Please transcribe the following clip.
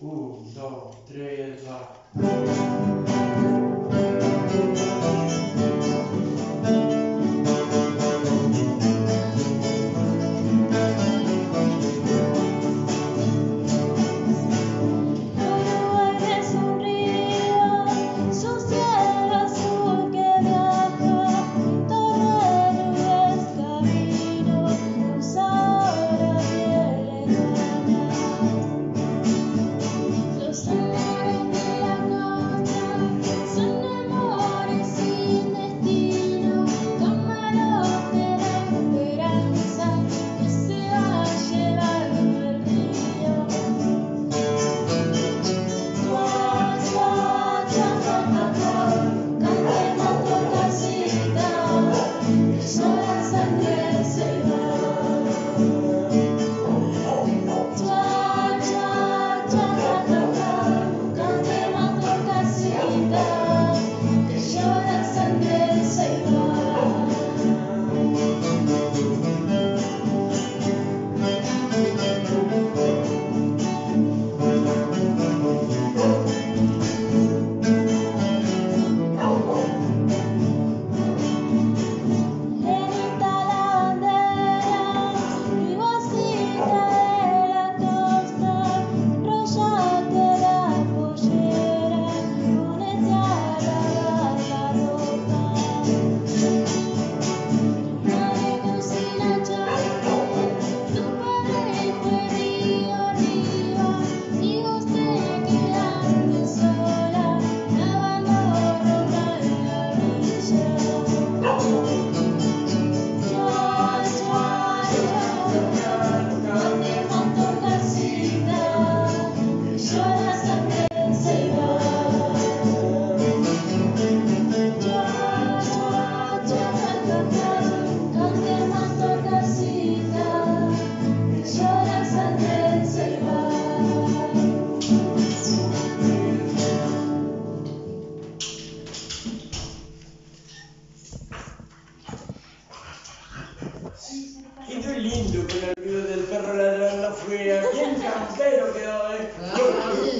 Um, dois, três, lá. lindo con el video del perro ladrón afuera, bien campero quedó, ¿eh? Ah,